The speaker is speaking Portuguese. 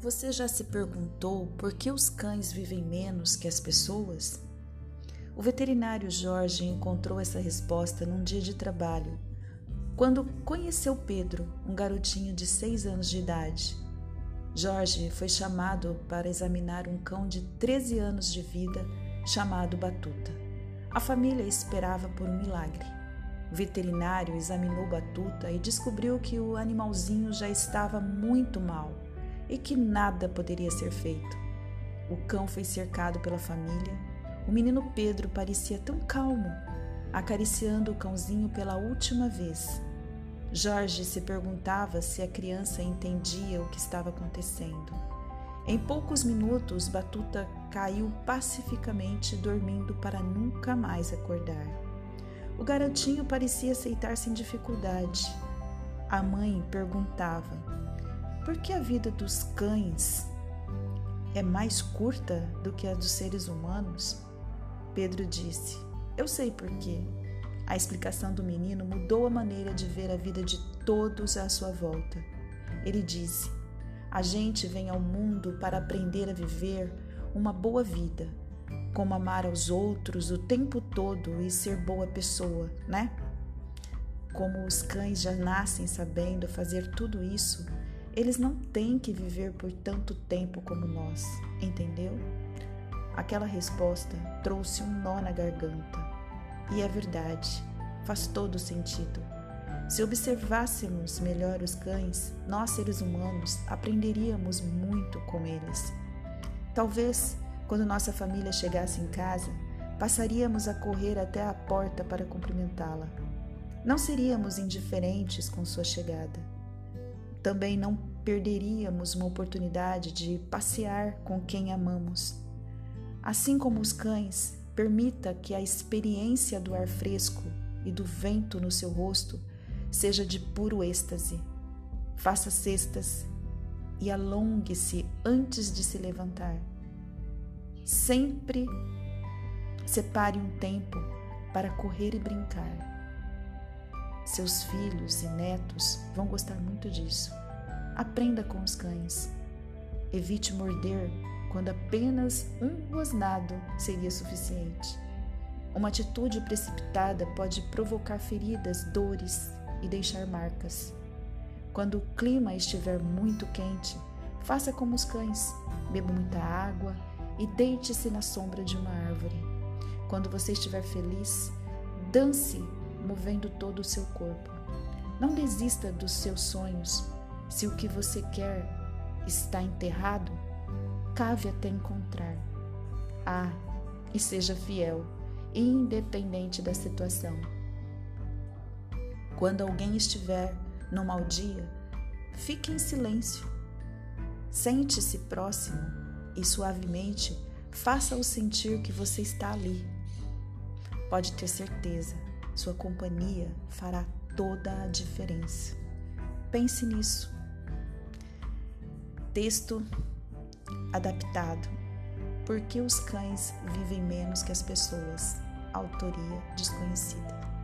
Você já se perguntou por que os cães vivem menos que as pessoas? O veterinário Jorge encontrou essa resposta num dia de trabalho, quando conheceu Pedro, um garotinho de seis anos de idade. Jorge foi chamado para examinar um cão de 13 anos de vida chamado Batuta. A família esperava por um milagre. O veterinário examinou Batuta e descobriu que o animalzinho já estava muito mal e que nada poderia ser feito. O cão foi cercado pela família. O menino Pedro parecia tão calmo, acariciando o cãozinho pela última vez. Jorge se perguntava se a criança entendia o que estava acontecendo. Em poucos minutos, Batuta caiu pacificamente, dormindo para nunca mais acordar. O garotinho parecia aceitar sem dificuldade. A mãe perguntava: por que a vida dos cães é mais curta do que a dos seres humanos? Pedro disse: Eu sei por quê. A explicação do menino mudou a maneira de ver a vida de todos à sua volta. Ele disse: A gente vem ao mundo para aprender a viver uma boa vida, como amar aos outros o tempo todo e ser boa pessoa, né? Como os cães já nascem sabendo fazer tudo isso, eles não têm que viver por tanto tempo como nós, entendeu? Aquela resposta trouxe um nó na garganta. E é verdade, faz todo sentido. Se observássemos melhor os cães, nós seres humanos aprenderíamos muito com eles. Talvez, quando nossa família chegasse em casa, passaríamos a correr até a porta para cumprimentá-la. Não seríamos indiferentes com sua chegada também não perderíamos uma oportunidade de passear com quem amamos. Assim como os cães, permita que a experiência do ar fresco e do vento no seu rosto seja de puro êxtase. Faça cestas e alongue-se antes de se levantar. Sempre separe um tempo para correr e brincar. Seus filhos e netos vão gostar muito disso. Aprenda com os cães. Evite morder quando apenas um rosnado seria suficiente. Uma atitude precipitada pode provocar feridas, dores e deixar marcas. Quando o clima estiver muito quente, faça como os cães: beba muita água e deite-se na sombra de uma árvore. Quando você estiver feliz, dance movendo todo o seu corpo. Não desista dos seus sonhos. Se o que você quer está enterrado, cave até encontrar. Ah, e seja fiel, independente da situação. Quando alguém estiver no mau dia, fique em silêncio. Sente-se próximo e suavemente faça-o sentir que você está ali. Pode ter certeza, sua companhia fará toda a diferença. Pense nisso. Texto adaptado. Por que os cães vivem menos que as pessoas? Autoria desconhecida.